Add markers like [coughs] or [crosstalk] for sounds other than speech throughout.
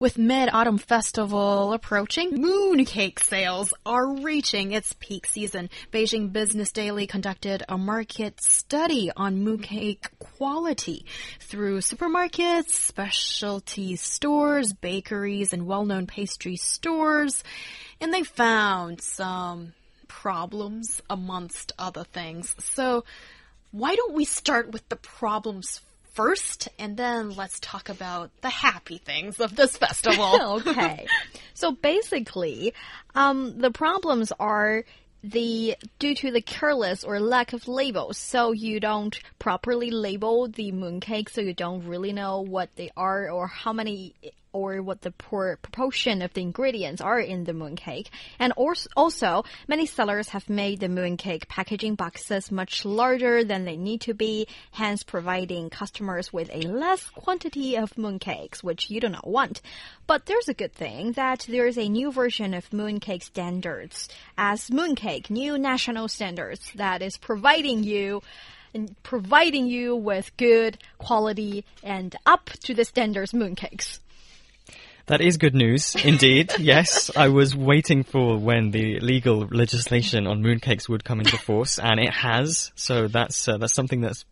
With Mid-Autumn Festival approaching, mooncake sales are reaching its peak season. Beijing Business Daily conducted a market study on mooncake quality through supermarkets, specialty stores, bakeries, and well-known pastry stores, and they found some problems amongst other things. So, why don't we start with the problems first, and then let's talk about the happy things of this festival. [laughs] okay. So basically, um, the problems are the due to the careless or lack of labels so you don't properly label the mooncake so you don't really know what they are or how many or what the proportion of the ingredients are in the mooncake. And also, many sellers have made the mooncake packaging boxes much larger than they need to be, hence providing customers with a less quantity of mooncakes, which you do not want. But there's a good thing that there's a new version of mooncake standards as mooncake, new national standards that is providing you and providing you with good quality and up to the standards mooncakes. That is good news, indeed. [laughs] yes, I was waiting for when the legal legislation on mooncakes would come into force, and it has. So that's uh, that's something that's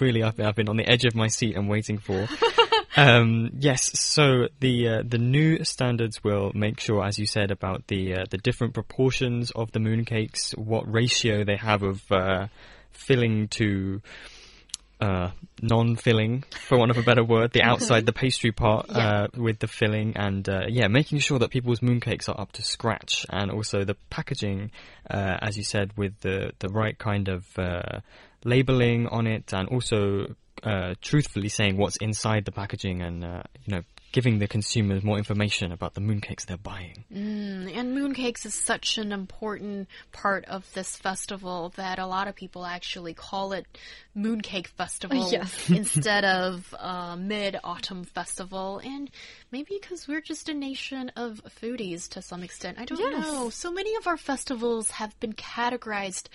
really I've, I've been on the edge of my seat and waiting for. [laughs] um, yes, so the uh, the new standards will make sure, as you said, about the uh, the different proportions of the mooncakes, what ratio they have of uh, filling to uh, non-filling, for want of a better word, the outside, the pastry part [laughs] yeah. uh, with the filling, and uh, yeah, making sure that people's mooncakes are up to scratch, and also the packaging, uh, as you said, with the the right kind of uh, labeling on it, and also uh, truthfully saying what's inside the packaging, and you know giving the consumers more information about the mooncakes they're buying. Mm, and mooncakes is such an important part of this festival that a lot of people actually call it Mooncake Festival [laughs] yes. [laughs] instead of uh, Mid Autumn Festival. And maybe because we're just a nation of foodies to some extent. I don't yes. know. So many of our festivals have been categorized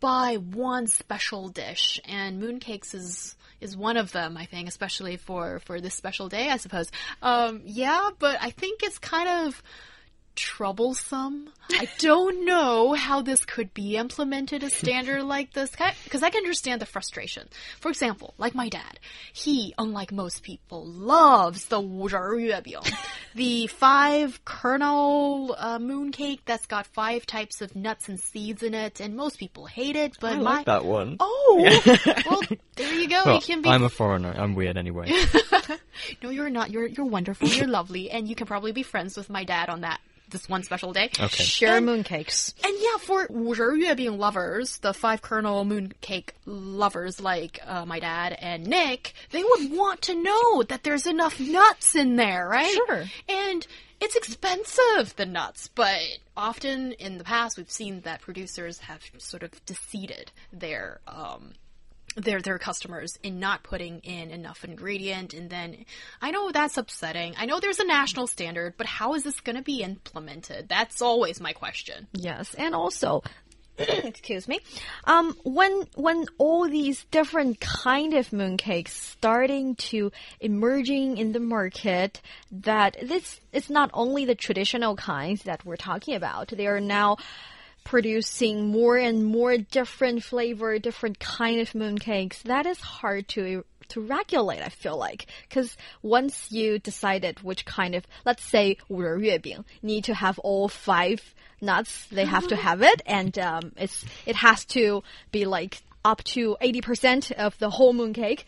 by one special dish, and mooncakes is is one of them, I think, especially for, for this special day, I suppose. Um, yeah, but I think it's kind of troublesome. I don't know how this could be implemented a standard [laughs] like this because I can understand the frustration. For example, like my dad, he, unlike most people, loves the 五仁月饼, [laughs] the five kernel uh, mooncake that's got five types of nuts and seeds in it, and most people hate it. But I my, like that one. Oh, well, [laughs] there you go. Well, it can be. I'm a foreigner. I'm weird anyway. no, you're not. You're you're wonderful. You're lovely, and you can probably be friends with my dad on that this one special day. Okay. Share and, mooncakes. And yeah, for 五仁月饼 lovers, the five kernel mooncake lovers like uh, my dad and Nick, they would want to know that there's enough nuts in there, right? Sure. And it's expensive, the nuts, but often in the past we've seen that producers have sort of deceived their um, their their customers in not putting in enough ingredient and then I know that's upsetting. I know there's a national standard, but how is this going to be implemented? That's always my question. Yes, and also [coughs] excuse me um when when all these different kind of mooncakes starting to emerging in the market that this it's not only the traditional kinds that we're talking about they are now producing more and more different flavor, different kind of mooncakes, that is hard to to regulate, I feel like. Because once you decided which kind of, let's say, 五仁月饼, need to have all five nuts, they have to have [gasps] it, and um, it's it has to be like up to 80% of the whole mooncake.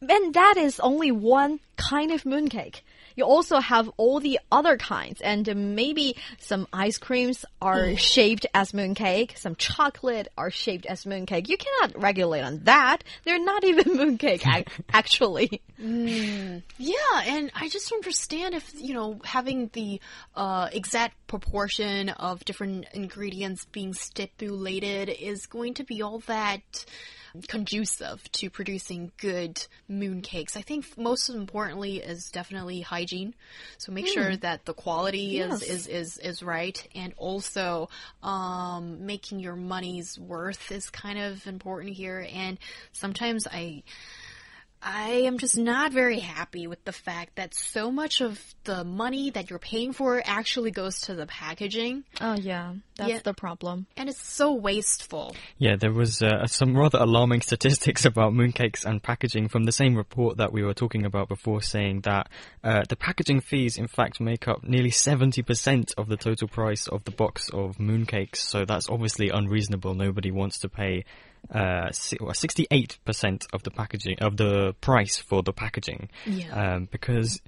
And that is only one kind of mooncake. You also have all the other kinds, and uh, maybe some ice creams are mm. shaped as mooncake, some chocolate are shaped as mooncake. You cannot regulate on that. They're not even [laughs] mooncake, actually. Yeah, and I just don't understand if, you know, having the uh, exact proportion of different ingredients being stipulated is going to be all that conducive to producing good mooncakes. I think most importantly is definitely hygiene. So make sure that the quality Yes. is, is, is, is right and also um, making your money's worth is kind of important here. And sometimes I I am just not very happy with the fact that so much of the money that you're paying for actually goes to the packaging, Oh yeah, that's Yeah. the problem. and it's so wasteful. Yeah, there was uh, some rather alarming [laughs] statistics about mooncakes and packaging from the same report that we were talking about before, saying that uh, the packaging fees, in fact, make up nearly 70% of the total price of the box of mooncakes. So that's obviously unreasonable. Nobody wants to pay uh, 68% of the packaging of the price for the packaging, Yeah. um, because.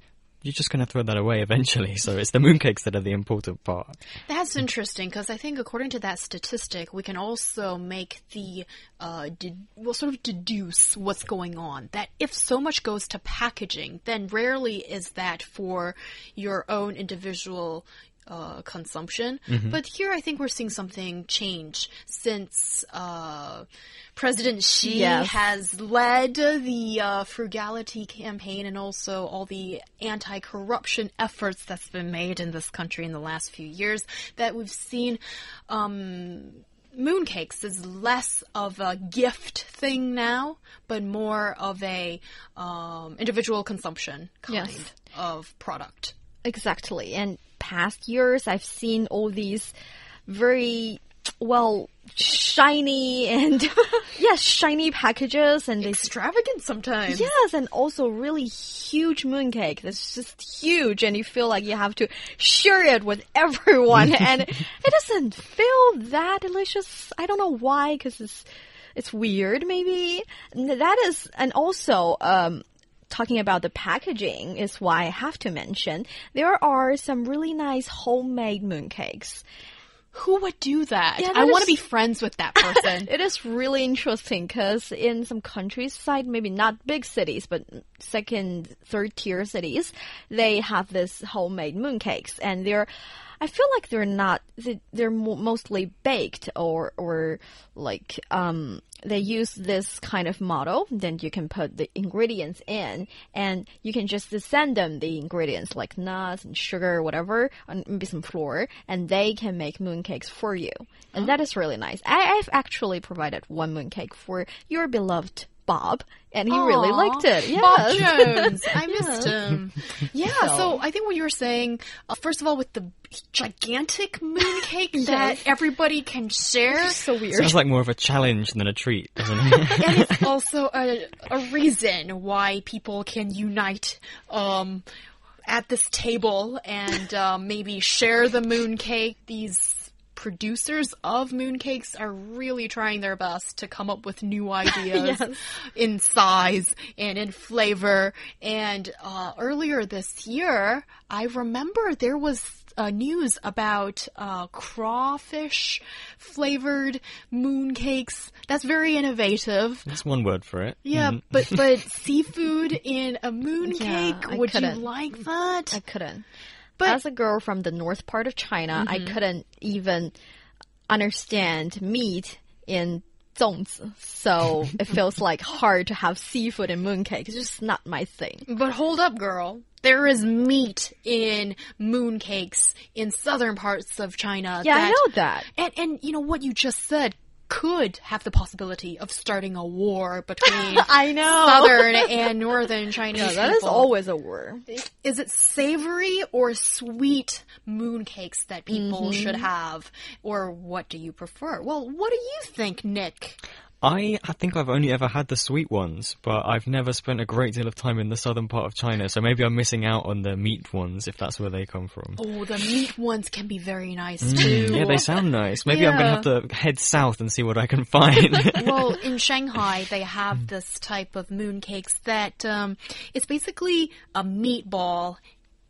You're just going to throw that away eventually, [laughs] so it's the mooncakes that are the important part. That's interesting because I think according to that statistic, we can also make the uh, well, sort of deduce what's going on. That if so much goes to packaging, then rarely is that for your own individual. Uh, consumption, but here I think we're seeing something change since uh, President Xi Yes. has led the uh, frugality campaign and also all the anti-corruption efforts that's been made in this country in the last few years. That we've seen um, mooncakes is less of a gift thing now, but more of a um, individual consumption kind Yes. of product. Exactly. And past years, I've seen all these very well shiny and [laughs] yes, shiny packages, and Extravagant sometimes. Yes, and also really huge mooncake. That's just huge, and you feel like you have to share it with everyone, [laughs] and it doesn't feel that delicious. I don't know why, because it's it's weird, maybe. That is, and also, um, talking about the packaging is why I have to mention there are some really nice homemade mooncakes. Who would do that? Yeah, I that want to be friends with that person. [laughs] It is really interesting because in some countryside, maybe not big cities, but second, third tier cities, they have this homemade mooncakes, and they're. I feel like they're not. they- They're mostly baked, or or like um, they use this kind of model. Then you can put the ingredients in, and you can just send them the ingredients like nuts and sugar, whatever, and maybe some flour, and they can make mooncakes for you. And that is really nice. I, I've actually provided one mooncake for your beloved Bob, and he really liked it. Bob Jones. I [laughs] missed him. Yeah, so. I think what you were saying, uh, first of all, with the gigantic mooncake [laughs] that everybody can share. so weird. Sounds like more of a challenge than a treat, doesn't it? [laughs] and it's also a, a reason why people can unite um, at this table and um, maybe share the mooncake. These producers of mooncakes are really trying their best to come up with new [laughs] ideas Yes. in size and in flavor. And uh, earlier this year, I remember there was uh, news about uh, crawfish flavored mooncakes. That's very innovative. That's one word for it. Yeah, Mm. but [laughs] but seafood in a mooncake, I would you couldn't. like that? I couldn't. But- As a girl from the north part of China, I mm-hmm. couldn't even understand meat in zongzi. So [laughs] it feels like hard to have seafood in mooncake. It's just not my thing. But hold up, girl. There is meat in mooncakes in southern parts of China. Yeah, I know that. And and you know what you just said could have the possibility of starting a war between [laughs] I know. southern and northern Chinese Yeah, that is people. always a war. Is it savory or sweet mooncakes that people Mm-hmm. should have? Or what do you prefer? Well, what do you think, Nick? I, I think I've only ever had the sweet ones, but I've never spent a great deal of time in the southern part of China, so maybe I'm missing out on the meat ones if that's where they come from. Oh, the meat ones can be very nice too. Mm, Yeah, they sound nice. Maybe I'm going to have to head south and see what I can find. [laughs] well, [laughs] in Shanghai, they have this type of mooncakes that um, it's basically a meatball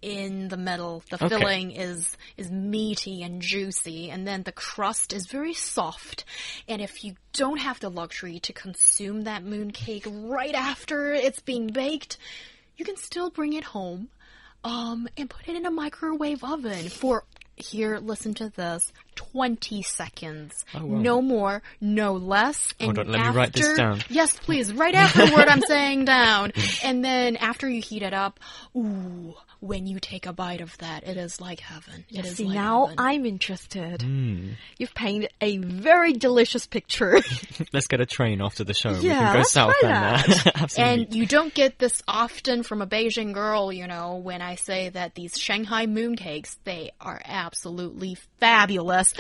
in the middle. The Okay. filling is is meaty and juicy, and then the crust is very soft. And if you don't have the luxury to consume that mooncake right after it's being baked, you can still bring it home um, and put it in a microwave oven for here, listen to this 20 seconds. Oh, wow. No more, no less. Hold and on, let me after, write this down. Yes, please, right after the word I'm [laughs] saying down. And then after you heat it up, ooh, when you take a bite of that, it is like heaven. It is See, like now heaven. I'm interested. Hmm. You've painted a very delicious picture. [laughs] Let's get a train after the show. we Yeah, can go let's south try and have some meat. And you don't get this often from a Beijing girl, you know, when I say that these Shanghai mooncakes, they are absolutely fabulous us